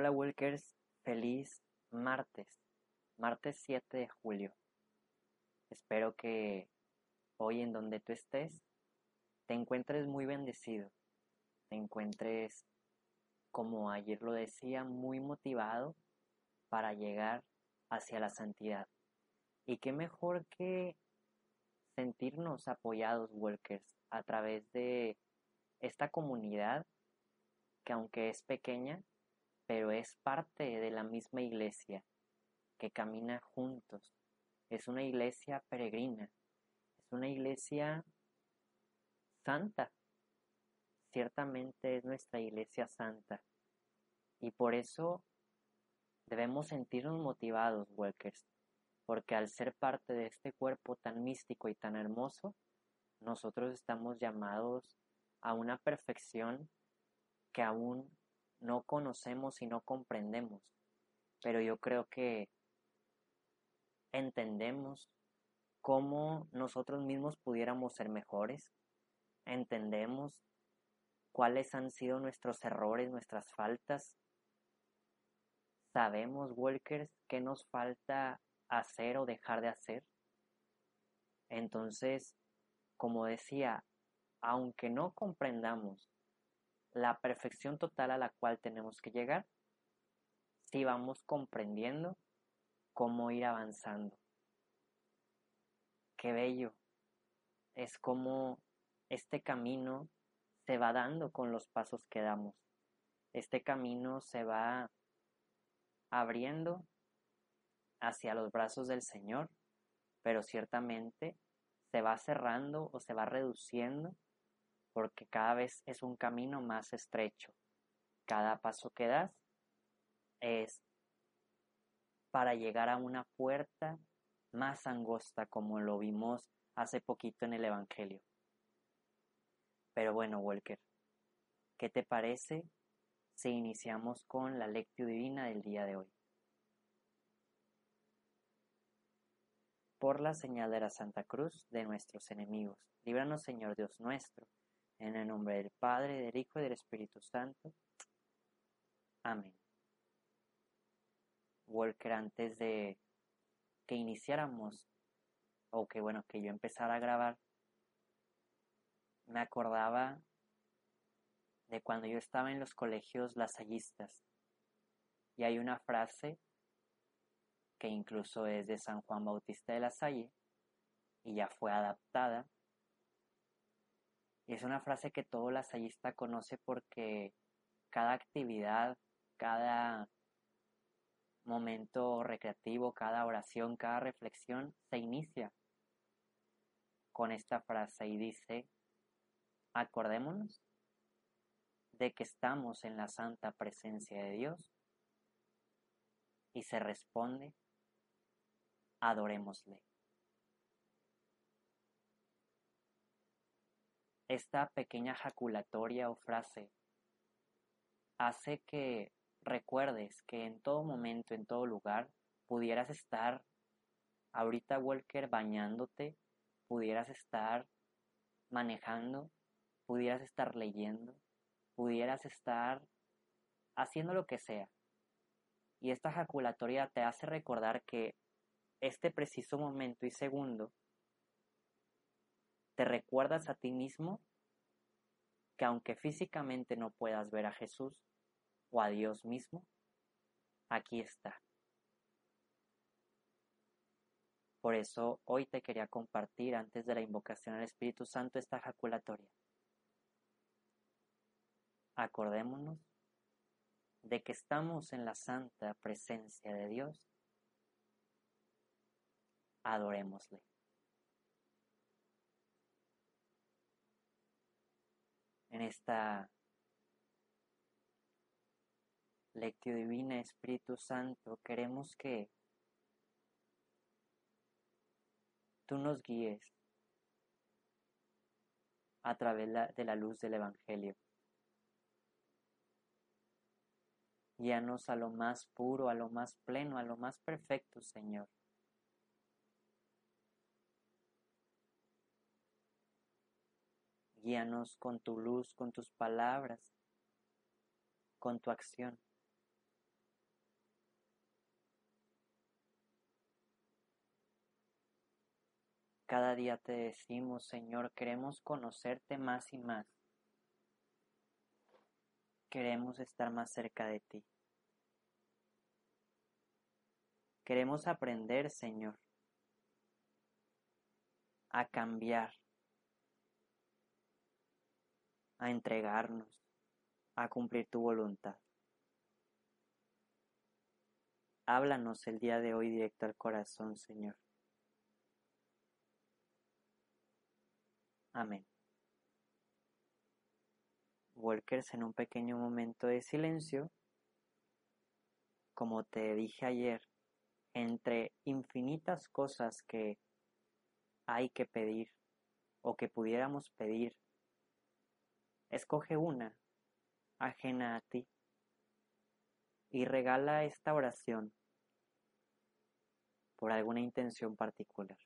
Hola Wilkers, feliz martes, martes 7 de julio. Espero que hoy en donde tú estés te encuentres muy bendecido, te encuentres, como ayer lo decía, muy motivado para llegar hacia la santidad. Y qué mejor que sentirnos apoyados, Wilkers, a través de esta comunidad que aunque es pequeña, pero es parte de la misma iglesia que camina juntos. Es una iglesia peregrina, es una iglesia santa. Ciertamente es nuestra iglesia santa. Y por eso debemos sentirnos motivados, Walkers, porque al ser parte de este cuerpo tan místico y tan hermoso, nosotros estamos llamados a una perfección que aún no conocemos y no comprendemos, pero yo creo que entendemos cómo nosotros mismos pudiéramos ser mejores, entendemos cuáles han sido nuestros errores, nuestras faltas, sabemos, Walkers, qué nos falta hacer o dejar de hacer. Entonces, como decía, aunque no comprendamos la perfección total a la cual tenemos que llegar si vamos comprendiendo cómo ir avanzando. Qué bello es como este camino se va dando con los pasos que damos. Este camino se va abriendo hacia los brazos del Señor, pero ciertamente se va cerrando o se va reduciendo porque cada vez es un camino más estrecho. Cada paso que das es para llegar a una puerta más angosta como lo vimos hace poquito en el Evangelio. Pero bueno, Walker, ¿qué te parece si iniciamos con la lectio divina del día de hoy? Por la señal de la Santa Cruz de nuestros enemigos, líbranos Señor Dios nuestro en el nombre del Padre, del Hijo y del Espíritu Santo. Amén. Walker, antes de que iniciáramos, o que bueno, que yo empezara a grabar, me acordaba de cuando yo estaba en los colegios lasallistas. Y hay una frase que incluso es de San Juan Bautista de la Salle y ya fue adaptada y es una frase que todo lasallista conoce porque cada actividad, cada momento recreativo, cada oración, cada reflexión se inicia con esta frase y dice, acordémonos de que estamos en la santa presencia de Dios y se responde, adorémosle. Esta pequeña jaculatoria o frase hace que recuerdes que en todo momento, en todo lugar, pudieras estar ahorita, Walker, bañándote, pudieras estar manejando, pudieras estar leyendo, pudieras estar haciendo lo que sea. Y esta jaculatoria te hace recordar que este preciso momento y segundo te recuerdas a ti mismo que aunque físicamente no puedas ver a Jesús o a Dios mismo, aquí está. Por eso hoy te quería compartir antes de la invocación al Espíritu Santo esta jaculatoria. Acordémonos de que estamos en la santa presencia de Dios. Adorémosle. En esta Lectio Divina, Espíritu Santo, queremos que tú nos guíes a través de la luz del Evangelio. Guíanos a lo más puro, a lo más pleno, a lo más perfecto, Señor. Guíanos con tu luz, con tus palabras, con tu acción. Cada día te decimos, Señor, queremos conocerte más y más. Queremos estar más cerca de ti. Queremos aprender, Señor, a cambiar, a entregarnos, a cumplir tu voluntad. Háblanos el día de hoy directo al corazón, Señor. Amén. Walkers en un pequeño momento de silencio. Como te dije ayer, entre infinitas cosas que hay que pedir o que pudiéramos pedir, escoge una ajena a ti y regala esta oración por alguna intención particular.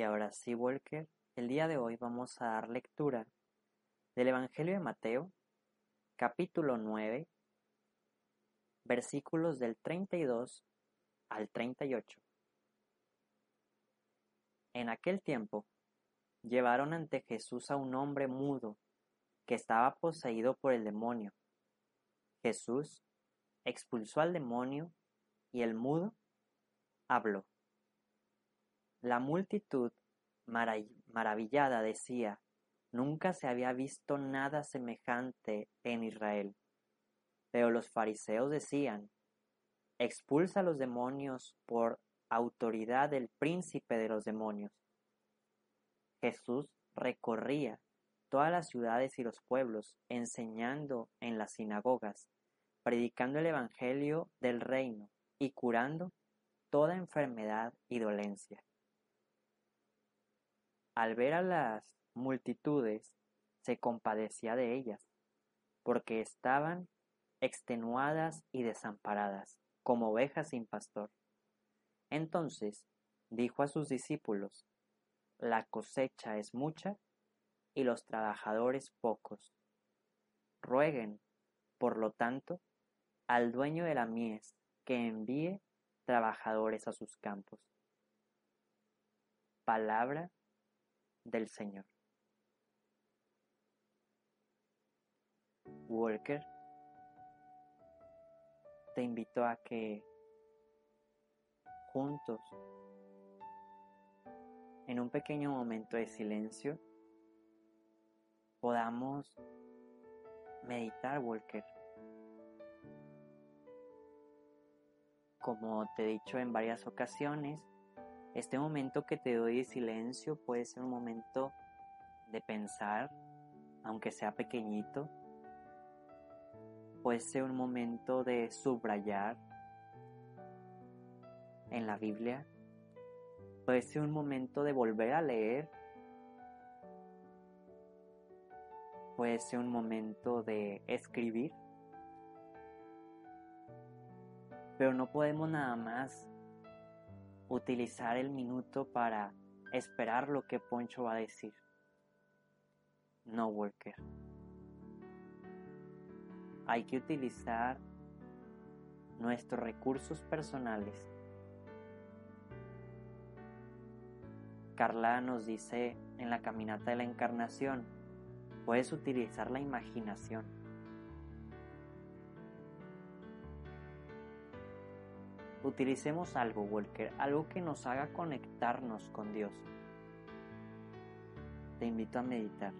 Y ahora sí, Walker, el día de hoy vamos a dar lectura del Evangelio de Mateo, capítulo 9, versículos del 32 al 38. En aquel tiempo, llevaron ante Jesús a un hombre mudo que estaba poseído por el demonio. Jesús expulsó al demonio y el mudo habló. La multitud, maravillada, decía, Nunca se había visto nada semejante en Israel. Pero los fariseos decían, Expulsa los demonios por autoridad del príncipe de los demonios. Jesús recorría todas las ciudades y los pueblos, enseñando en las sinagogas, predicando el Evangelio del reino y curando toda enfermedad y dolencia. Al ver a las multitudes, se compadecía de ellas, porque estaban extenuadas y desamparadas, como ovejas sin pastor. Entonces dijo a sus discípulos, La cosecha es mucha y los trabajadores pocos. Rueguen, por lo tanto, al dueño de la mies que envíe trabajadores a sus campos. Palabra del Señor. Walker, te invito a que juntos, en un pequeño momento de silencio, podamos meditar, Walker. Como te he dicho en varias ocasiones, este momento que te doy de silencio puede ser un momento de pensar, aunque sea pequeñito. Puede ser un momento de subrayar en la Biblia. Puede ser un momento de volver a leer. Puede ser un momento de escribir. Pero no podemos nada más utilizar el minuto para esperar lo que Poncho va a decir. No, Walker. Hay que utilizar nuestros recursos personales. Carla nos dice en la caminata de la encarnación, puedes utilizar la imaginación. Utilicemos algo, Walker, algo que nos haga conectarnos con Dios. Te invito a meditar.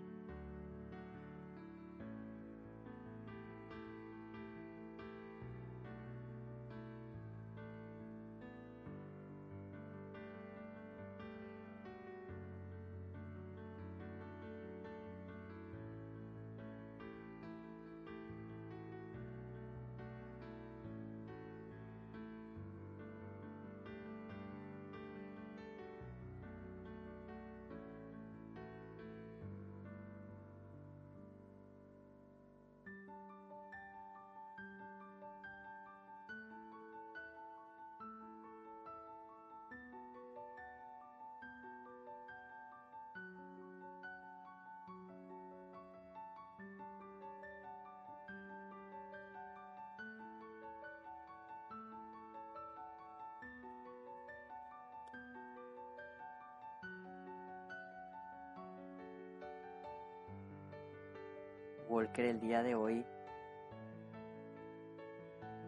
Walker el día de hoy,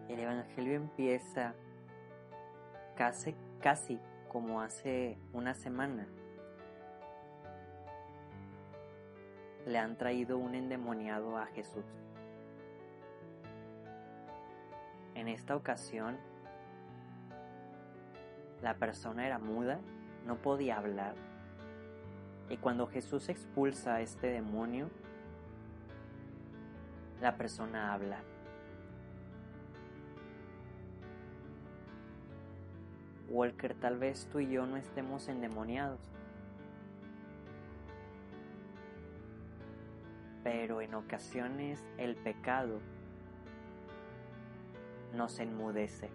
el Evangelio empieza casi, casi como hace una semana. Le han traído un endemoniado a Jesús. En esta ocasión, la persona era muda, no podía hablar. Y cuando Jesús expulsa a este demonio, la persona habla. Walker, tal vez tú y yo no estemos endemoniados. Pero en ocasiones el pecado nos enmudece.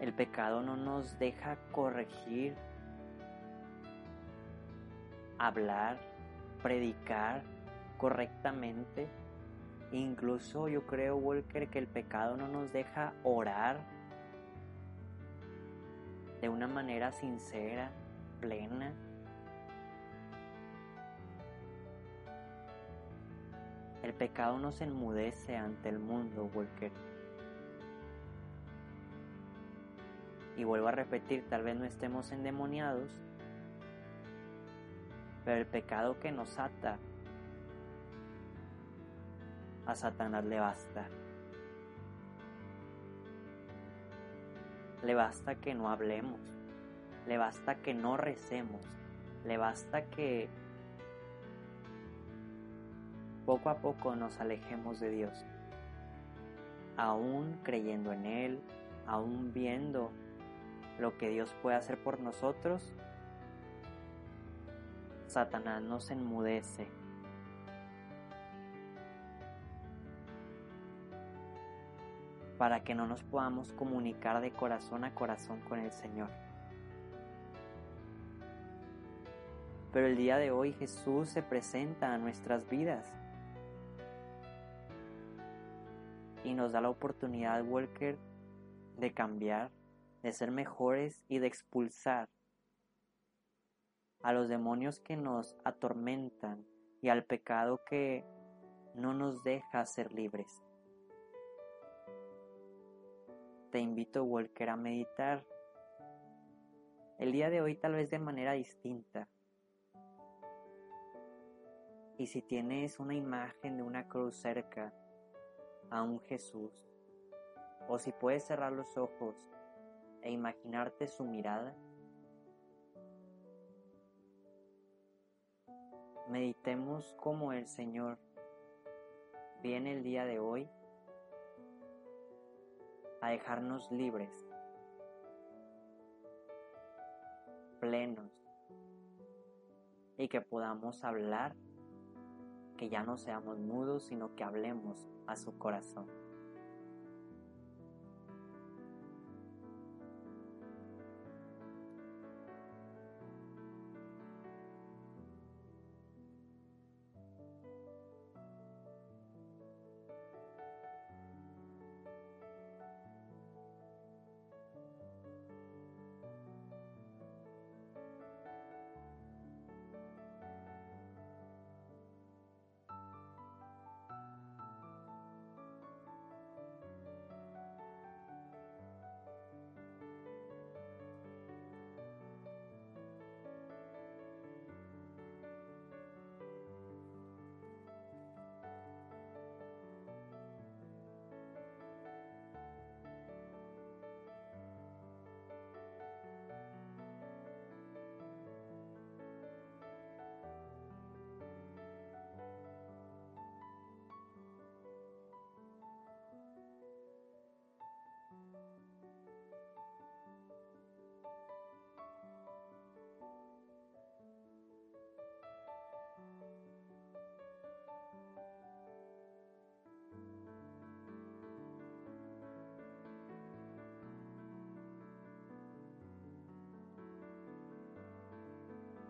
El pecado no nos deja corregir, hablar, predicar, correctamente. Incluso yo creo, Walker, que el pecado no nos deja orar de una manera sincera, plena. El pecado nos enmudece ante el mundo, Walker. Y vuelvo a repetir, tal vez no estemos endemoniados, pero el pecado que nos ata a Satanás le basta. Le basta que no hablemos, le basta que no recemos, le basta que poco a poco nos alejemos de Dios, aún creyendo en Él, aún viendo lo que Dios puede hacer por nosotros, Satanás nos enmudece para que no nos podamos comunicar de corazón a corazón con el Señor. Pero el día de hoy Jesús se presenta a nuestras vidas y nos da la oportunidad, Walker, de cambiar, de ser mejores y de expulsar a los demonios que nos atormentan y al pecado que no nos deja ser libres te invito, Walker, a meditar el día de hoy tal vez de manera distinta. Y si tienes una imagen de una cruz cerca a un Jesús, o si puedes cerrar los ojos e imaginarte su mirada, meditemos cómo el Señor viene el día de hoy a dejarnos libres, plenos, y que podamos hablar, que ya no seamos mudos, sino que hablemos a su corazón.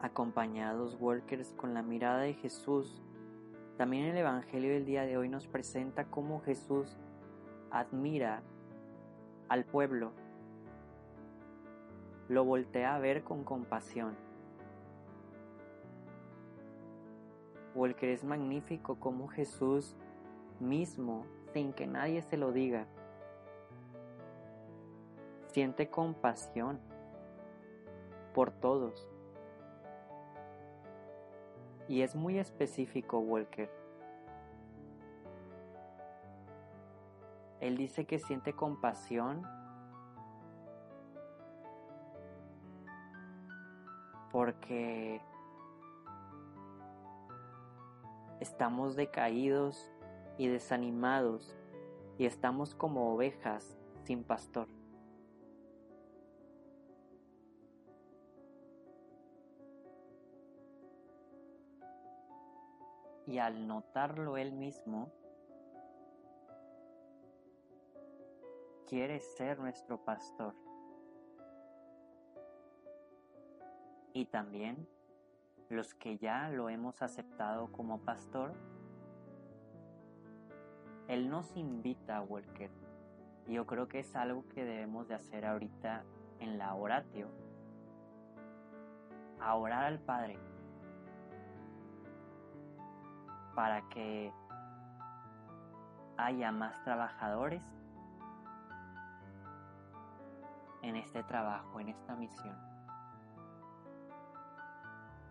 Acompañados Walkers con la mirada de Jesús. También el Evangelio del día de hoy nos presenta cómo Jesús admira al pueblo, lo voltea a ver con compasión. Walker es magnífico como Jesús mismo, sin que nadie se lo diga, siente compasión por todos. Y es muy específico Walker. Él dice que siente compasión porque estamos decaídos y desanimados y estamos como ovejas sin pastor. Y al notarlo él mismo, quiere ser nuestro pastor. Y también los que ya lo hemos aceptado como pastor, Él nos invita a Walker. Y yo creo que es algo que debemos de hacer ahorita en la oratio. A orar al Padre. Para que haya más trabajadores en este trabajo, en esta misión.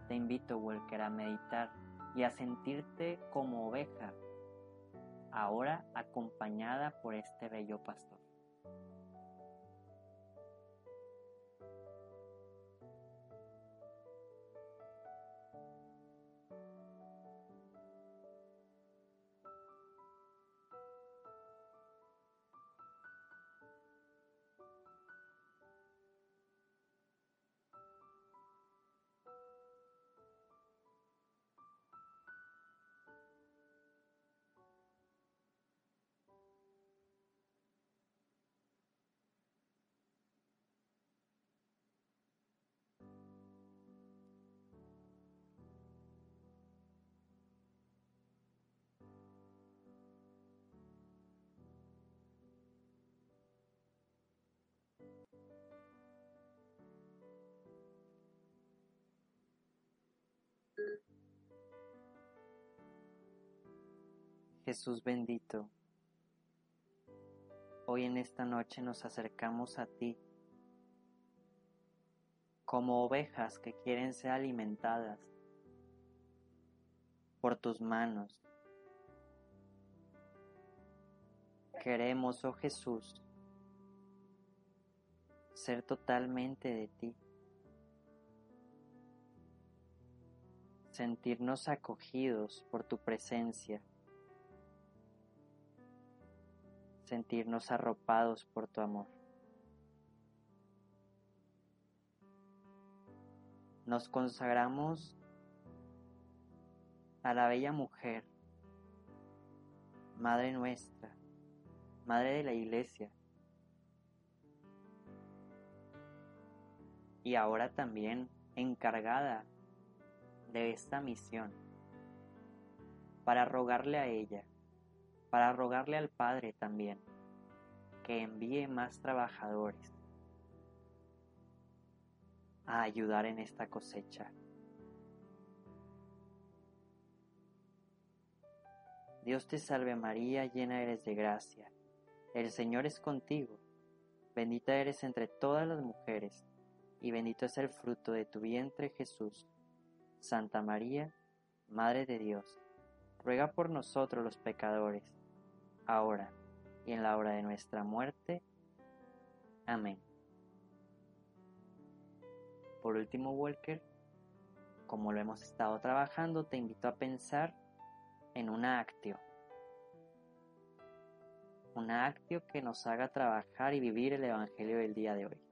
Te invito, Walker, a meditar y a sentirte como oveja, ahora acompañada por este bello pastor. Jesús bendito, hoy en esta noche nos acercamos a ti como ovejas que quieren ser alimentadas por tus manos. Queremos, oh Jesús, ser totalmente de ti. Sentirnos acogidos por tu presencia. Sentirnos arropados por tu amor. Nos consagramos a la bella mujer, Madre nuestra, Madre de la Iglesia, y ahora también encargada de esta misión, para rogarle a ella para rogarle al Padre también que envíe más trabajadores a ayudar en esta cosecha. Dios te salve María, llena eres de gracia. El Señor es contigo. Bendita eres entre todas las mujeres, y bendito es el fruto de tu vientre Jesús. Santa María, Madre de Dios, ruega por nosotros los pecadores ahora y en la hora de nuestra muerte. Amén. Por último, Walker, como lo hemos estado trabajando, te invito a pensar en una actio. Una actio que nos haga trabajar y vivir el Evangelio del día de hoy.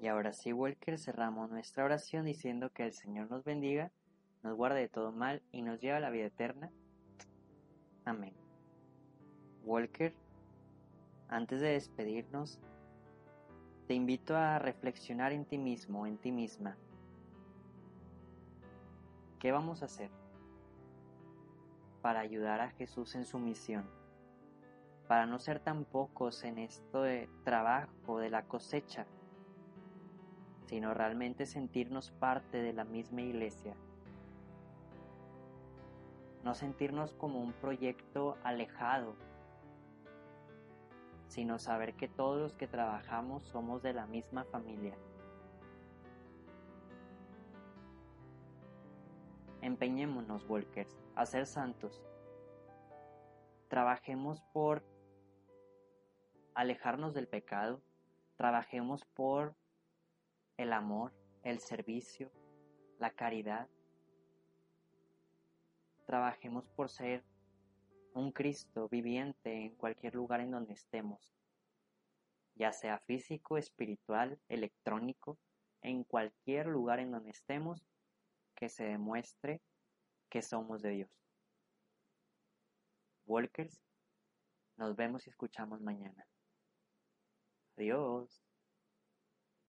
Y ahora sí, Walker, cerramos nuestra oración diciendo que el Señor nos bendiga, nos guarde de todo mal y nos lleve a la vida eterna. Amén. Walker, antes de despedirnos, te invito a reflexionar en ti mismo, en ti misma. ¿Qué vamos a hacer para ayudar a Jesús en su misión? Para no ser tan pocos en esto de trabajo, de la cosecha, sino realmente sentirnos parte de la misma iglesia. No sentirnos como un proyecto alejado, sino saber que todos los que trabajamos somos de la misma familia. Empeñémonos, Walkers, a ser santos. Trabajemos por alejarnos del pecado, trabajemos por el amor, el servicio, la caridad. Trabajemos por ser un Cristo viviente en cualquier lugar en donde estemos, ya sea físico, espiritual, electrónico, en cualquier lugar en donde estemos, que se demuestre que somos de Dios. Walkers, nos vemos y escuchamos mañana. Adiós.